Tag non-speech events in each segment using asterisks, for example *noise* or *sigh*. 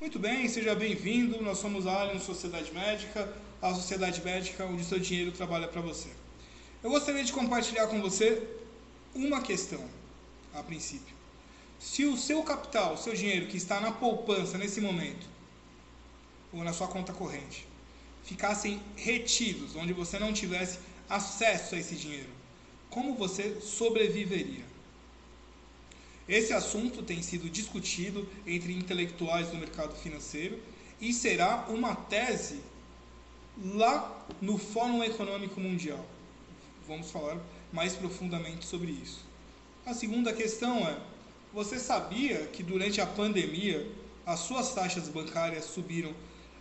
Muito bem, seja bem-vindo. Nós somos a Allianz Sociedade Médica, a sociedade médica onde seu dinheiro trabalha para você. Eu gostaria de compartilhar com você uma questão, a princípio. Se o seu capital, o seu dinheiro que está na poupança nesse momento, ou na sua conta corrente, ficassem retidos, onde você não tivesse acesso a esse dinheiro, como você sobreviveria? Esse assunto tem sido discutido entre intelectuais do mercado financeiro e será uma tese lá no Fórum Econômico Mundial. Vamos falar mais profundamente sobre isso. A segunda questão é: você sabia que durante a pandemia as suas taxas bancárias subiram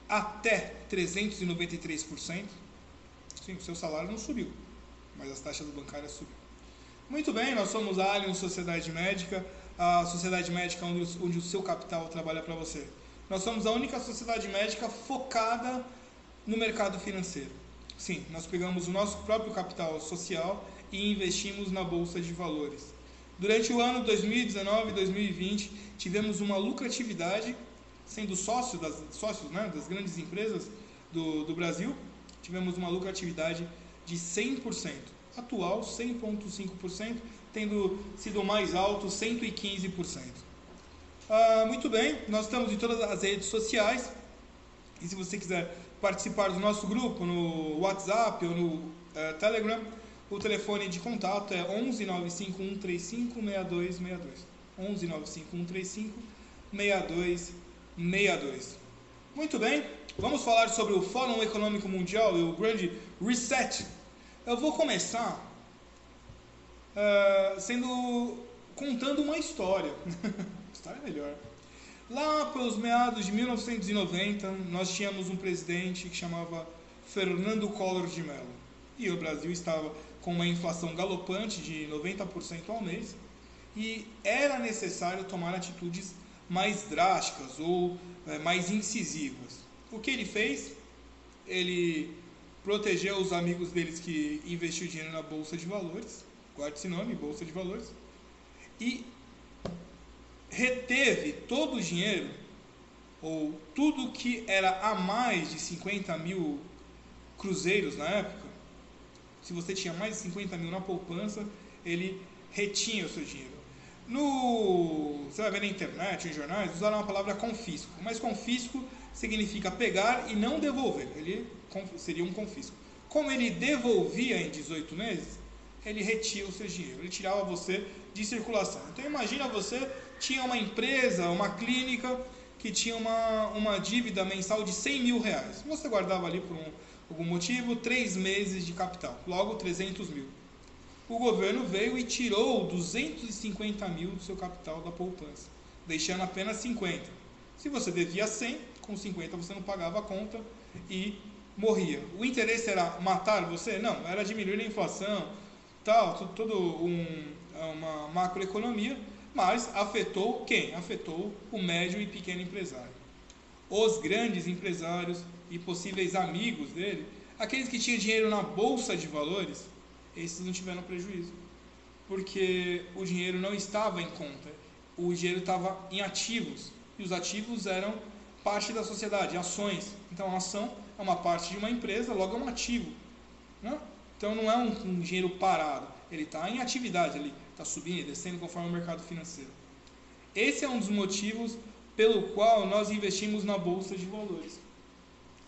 até 393%? Sim, o seu salário não subiu, mas as taxas bancárias subiram. Muito bem, nós somos a Allianz Sociedade Médica, a sociedade médica onde, onde o seu capital trabalha para você. Nós somos a única sociedade médica focada no mercado financeiro. Sim, nós pegamos o nosso próprio capital social e investimos na bolsa de valores. Durante o ano 2019 e 2020, tivemos uma lucratividade, sendo sócio das, sócios né, das grandes empresas do, do Brasil, tivemos uma lucratividade de 100% atual 100,5%, tendo sido mais alto 115%. Ah, muito bem, nós estamos em todas as redes sociais e se você quiser participar do nosso grupo no WhatsApp ou no uh, Telegram, o telefone de contato é 11 95135 6262. 11 95135 6262. Muito bem, vamos falar sobre o Fórum Econômico Mundial e o grande reset eu vou começar uh, sendo contando uma história. *laughs* história é melhor. Lá pelos meados de 1990, nós tínhamos um presidente que chamava Fernando Collor de Mello. E o Brasil estava com uma inflação galopante de 90% ao mês e era necessário tomar atitudes mais drásticas ou é, mais incisivas. O que ele fez? Ele protegeu os amigos deles que investiu dinheiro na bolsa de valores, guarde esse nome, bolsa de valores, e reteve todo o dinheiro, ou tudo que era a mais de 50 mil cruzeiros na época, se você tinha mais de 50 mil na poupança, ele retinha o seu dinheiro. No, você vai ver na internet, em jornais, usaram a palavra confisco, mas confisco significa pegar e não devolver. Ele seria um confisco. Como ele devolvia em 18 meses, ele retia o seu dinheiro, ele tirava você de circulação. Então imagina você tinha uma empresa, uma clínica que tinha uma, uma dívida mensal de 100 mil reais. Você guardava ali por um, algum motivo três meses de capital, logo 300 mil. O governo veio e tirou 250 mil do seu capital da poupança, deixando apenas 50. Se você devia 100, com 50 você não pagava a conta e morria. O interesse era matar você? Não, era diminuir a inflação, tal, tudo, tudo um, uma macroeconomia, mas afetou quem? Afetou o médio e pequeno empresário. Os grandes empresários e possíveis amigos dele, aqueles que tinham dinheiro na bolsa de valores, esses não tiveram prejuízo, porque o dinheiro não estava em conta, o dinheiro estava em ativos, e os ativos eram parte da sociedade, ações. Então, a ação é uma parte de uma empresa, logo é um ativo. Né? Então, não é um, um dinheiro parado, ele está em atividade, ele está subindo e descendo conforme o mercado financeiro. Esse é um dos motivos pelo qual nós investimos na bolsa de valores.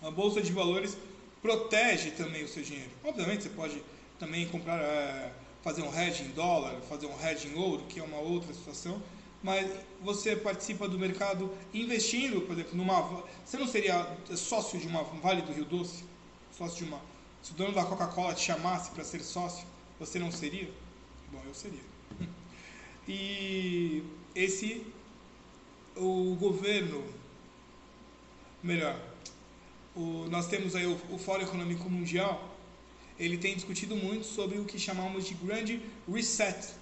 A bolsa de valores protege também o seu dinheiro. Obviamente, você pode também comprar, é, fazer um hedge em dólar, fazer um hedge em ouro, que é uma outra situação mas você participa do mercado investindo, por exemplo, numa. Você não seria sócio de uma Vale do Rio Doce? Sócio de uma. Se o dono da Coca-Cola te chamasse para ser sócio, você não seria? Bom, eu seria. *laughs* E esse. O governo. Melhor. O, nós temos aí o, o Fórum Econômico Mundial. Ele tem discutido muito sobre o que chamamos de Grande Reset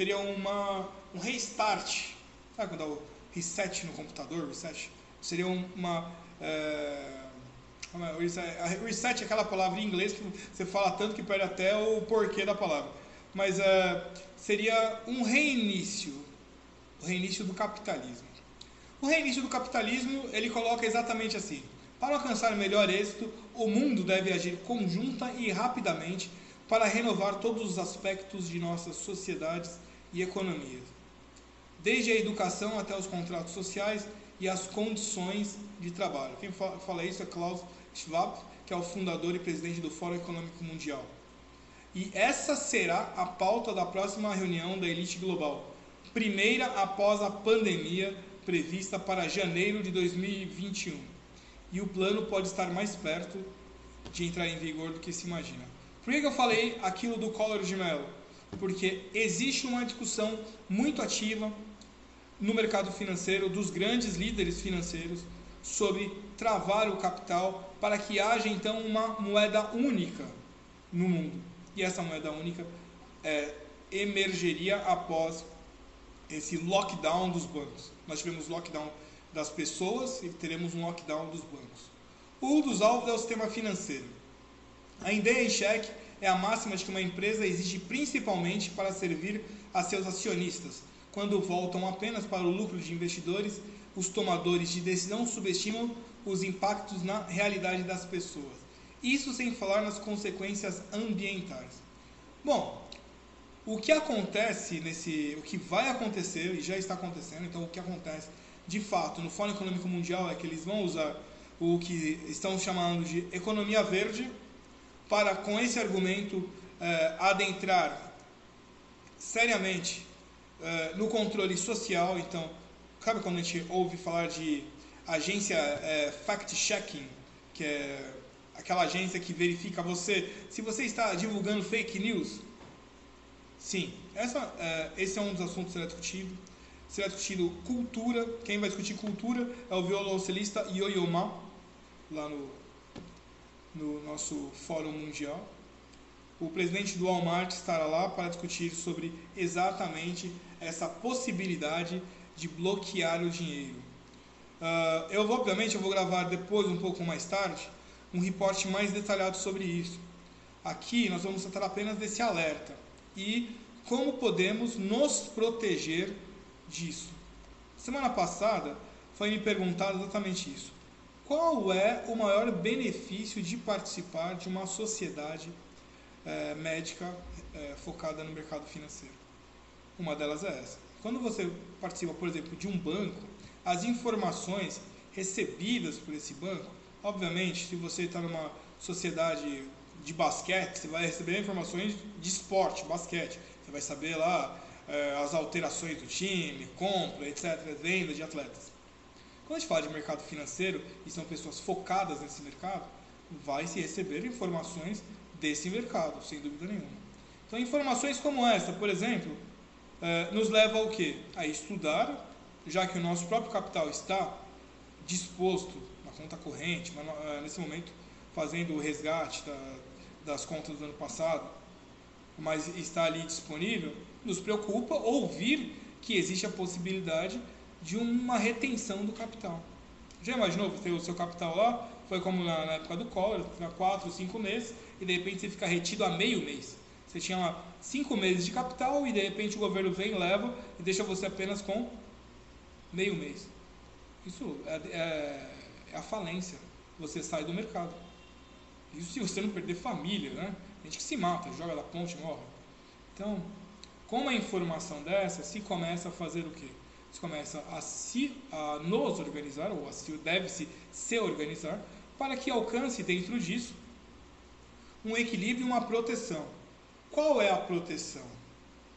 seria uma, um restart. Sabe quando dá o reset no computador? Reset? Seria uma. É, reset é aquela palavra em inglês que você fala tanto que perde até o porquê da palavra. Mas é, seria um reinício o reinício do capitalismo. O reinício do capitalismo, ele coloca exatamente assim. Para alcançar melhor êxito, o mundo deve agir conjunta e rapidamente para renovar todos os aspectos de nossas sociedades e economias, desde a educação até os contratos sociais e as condições de trabalho. Quem fala isso é Klaus Schwab, que é o fundador e presidente do Fórum Econômico Mundial. E essa será a pauta da próxima reunião da elite global, primeira após a pandemia prevista para janeiro de 2021. E o plano pode estar mais perto de entrar em vigor do que se imagina. Por que eu falei aquilo do Collor de Mello? Porque existe uma discussão muito ativa no mercado financeiro dos grandes líderes financeiros sobre travar o capital para que haja então uma moeda única no mundo. E essa moeda única é, emergeria após esse lockdown dos bancos. Nós tivemos lockdown das pessoas e teremos um lockdown dos bancos. Um dos alvos é o sistema financeiro. A ideia em cheque é a máxima de que uma empresa existe principalmente para servir a seus acionistas. Quando voltam apenas para o lucro de investidores, os tomadores de decisão subestimam os impactos na realidade das pessoas. Isso sem falar nas consequências ambientais. Bom, o que acontece nesse, o que vai acontecer e já está acontecendo, então o que acontece de fato no Fórum Econômico Mundial é que eles vão usar o que estão chamando de economia verde para com esse argumento eh, adentrar seriamente eh, no controle social. Então, sabe quando a gente ouve falar de agência eh, fact-checking, que é aquela agência que verifica você se você está divulgando fake news? Sim, essa, é, esse é um dos assuntos que será discutido. Cultura. Quem vai discutir cultura é o violoncelista Yo-Yo Ma, lá no, no nosso Fórum Mundial. O presidente do Walmart estará lá para discutir sobre exatamente essa possibilidade de bloquear o dinheiro. Uh, eu, obviamente, eu vou gravar depois, um pouco mais tarde, um reporte mais detalhado sobre isso. Aqui nós vamos tratar apenas desse alerta e como podemos nos proteger disso. Semana passada foi me perguntado exatamente isso. Qual é o maior benefício de participar de uma sociedade é, médica é, focada no mercado financeiro? Uma delas é essa. Quando você participa, por exemplo, de um banco, as informações recebidas por esse banco, obviamente, se você está numa sociedade de basquete, você vai receber informações de esporte, basquete. Você vai saber lá as alterações do time, compra, etc., venda de atletas. Quando a gente fala de mercado financeiro e são pessoas focadas nesse mercado, vai se receber informações desse mercado, sem dúvida nenhuma. Então, informações como essa, por exemplo, é, nos leva ao quê? A estudar, já que o nosso próprio capital está disposto na conta corrente, é, nesse momento fazendo o resgate da, das contas do ano passado, mas está ali disponível, nos preocupa ouvir que existe a possibilidade de uma retenção do capital. Já imaginou você o seu capital lá? Foi como na, na época do Collor, tinha 4, 5 meses, e de repente você fica retido a meio mês. Você tinha lá 5 meses de capital e de repente o governo vem, leva e deixa você apenas com meio mês. Isso é, é, é a falência. Você sai do mercado. Isso se você não perder família, né? Gente que se mata, joga da ponte morre. Então, com uma informação dessa, se começa a fazer o quê? Se começa a se a nos organizar, ou a se deve-se se organizar, para que alcance dentro disso um equilíbrio e uma proteção. Qual é a proteção?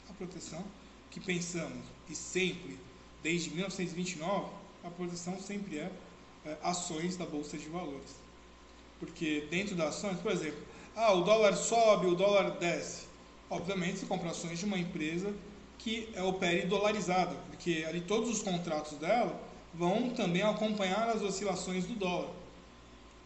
A proteção que pensamos e sempre, desde 1929, a proteção sempre é, é ações da Bolsa de Valores. Porque dentro das ações, por exemplo, ah, o dólar sobe, o dólar desce. Obviamente, você compra ações de uma empresa que é opere dolarizada, porque ali todos os contratos dela vão também acompanhar as oscilações do dólar.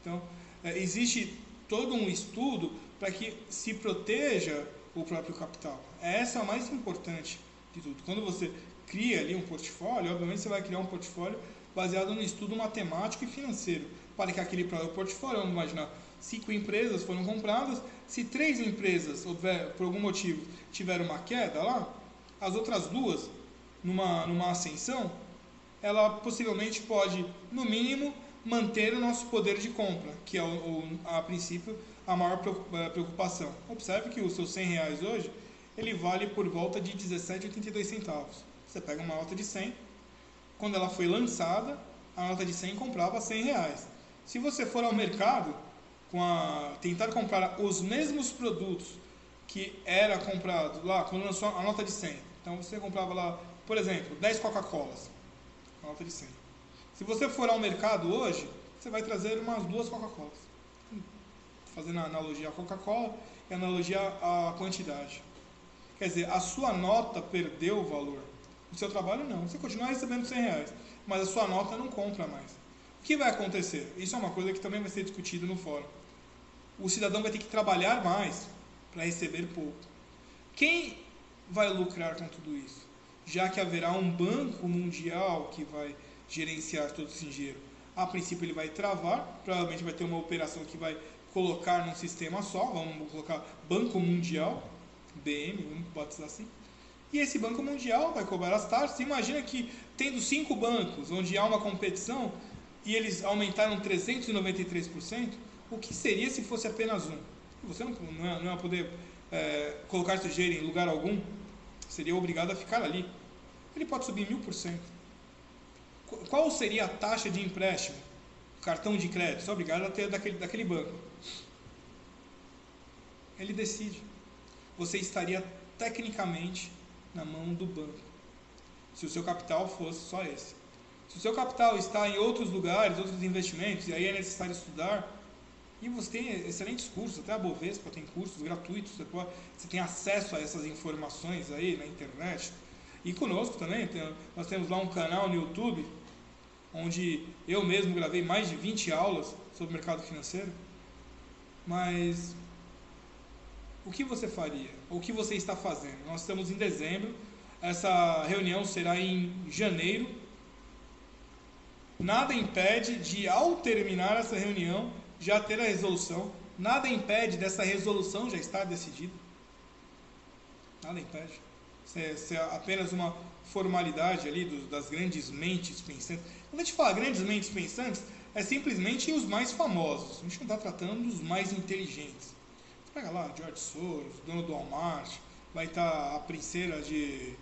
Então, é, existe todo um estudo para que se proteja o próprio capital. Essa é a mais importante de tudo. Quando você cria ali um portfólio, obviamente você vai criar um portfólio baseado no estudo matemático e financeiro para que aquele portfólio, vamos imaginar, cinco empresas foram compradas, se três empresas, houver, por algum motivo, tiveram uma queda lá, as outras duas, numa, numa ascensão, ela possivelmente pode, no mínimo, manter o nosso poder de compra, que é, o, o, a princípio, a maior eh, preocupação. Observe que o seu 100 reais hoje, ele vale por volta de 17,82 centavos. Você pega uma nota de 100, quando ela foi lançada, a nota de 100 comprava 100 reais. Se você for ao mercado, com a, tentar comprar os mesmos produtos que era comprado lá, quando lançou a nota de 100. Então você comprava lá, por exemplo, 10 Coca-Colas, nota de 100. Se você for ao mercado hoje, você vai trazer umas duas Coca-Colas. Fazendo a analogia à Coca-Cola e analogia à quantidade. Quer dizer, a sua nota perdeu o valor. O seu trabalho não. Você continua recebendo 100 reais, mas a sua nota não compra mais. Que vai acontecer? Isso é uma coisa que também vai ser discutido no fórum. O cidadão vai ter que trabalhar mais para receber pouco. Quem vai lucrar com tudo isso? Já que haverá um banco mundial que vai gerenciar todo esse dinheiro. A princípio ele vai travar, provavelmente vai ter uma operação que vai colocar num sistema só, vamos colocar Banco Mundial, BM, vamos batizar assim. E esse Banco Mundial vai cobrar as taxas. Imagina que tendo cinco bancos, onde há uma competição, e eles aumentaram 393%, o que seria se fosse apenas um? Você não, não, ia, não ia poder é, colocar dinheiro em lugar algum, seria obrigado a ficar ali. Ele pode subir mil por cento. Qual seria a taxa de empréstimo? Cartão de crédito, você é obrigado a ter daquele, daquele banco. Ele decide. Você estaria tecnicamente na mão do banco. Se o seu capital fosse só esse. Se o seu capital está em outros lugares, outros investimentos, e aí é necessário estudar, e você tem excelentes cursos, até a Bovespa tem cursos gratuitos, você, pode, você tem acesso a essas informações aí na internet. E conosco também, tem, nós temos lá um canal no YouTube, onde eu mesmo gravei mais de 20 aulas sobre mercado financeiro. Mas o que você faria? O que você está fazendo? Nós estamos em dezembro, essa reunião será em janeiro. Nada impede de, ao terminar essa reunião, já ter a resolução. Nada impede dessa resolução já estar decidida. Nada impede. Isso é, apenas uma formalidade ali dos, das grandes mentes pensantes. Quando a gente fala grandes mentes pensantes, é simplesmente os mais famosos. A gente não está tratando dos mais inteligentes. Você pega lá George Soros, dono do Walmart, vai estar a princesa de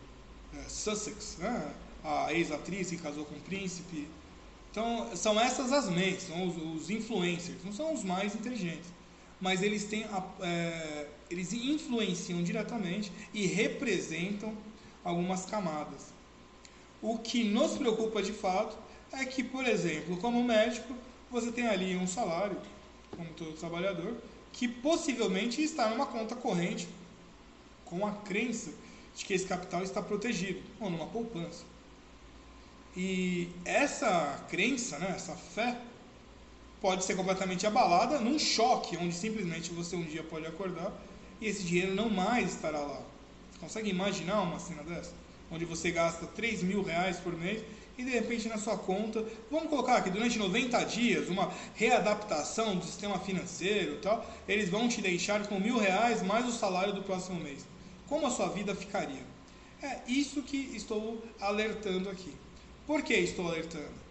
é, Sussex, né? a ex-atriz que casou com o príncipe. Então, são essas as mentes, são os, os influencers, não são os mais inteligentes, mas eles têm é, eles influenciam diretamente e representam algumas camadas. O que nos preocupa de fato é que, por exemplo, como médico, você tem ali um salário, como todo trabalhador, que possivelmente está numa conta corrente com a crença de que esse capital está protegido, ou numa poupança. E essa crença, né, essa fé, pode ser completamente abalada num choque, onde simplesmente você um dia pode acordar e esse dinheiro não mais estará lá. Você consegue imaginar uma cena dessa? Onde você gasta 3 mil reais por mês e de repente na sua conta, vamos colocar aqui, durante 90 dias, uma readaptação do sistema financeiro e tal, eles vão te deixar com mil reais mais o salário do próximo mês. Como a sua vida ficaria? É isso que estou alertando aqui. Por que estou alertando?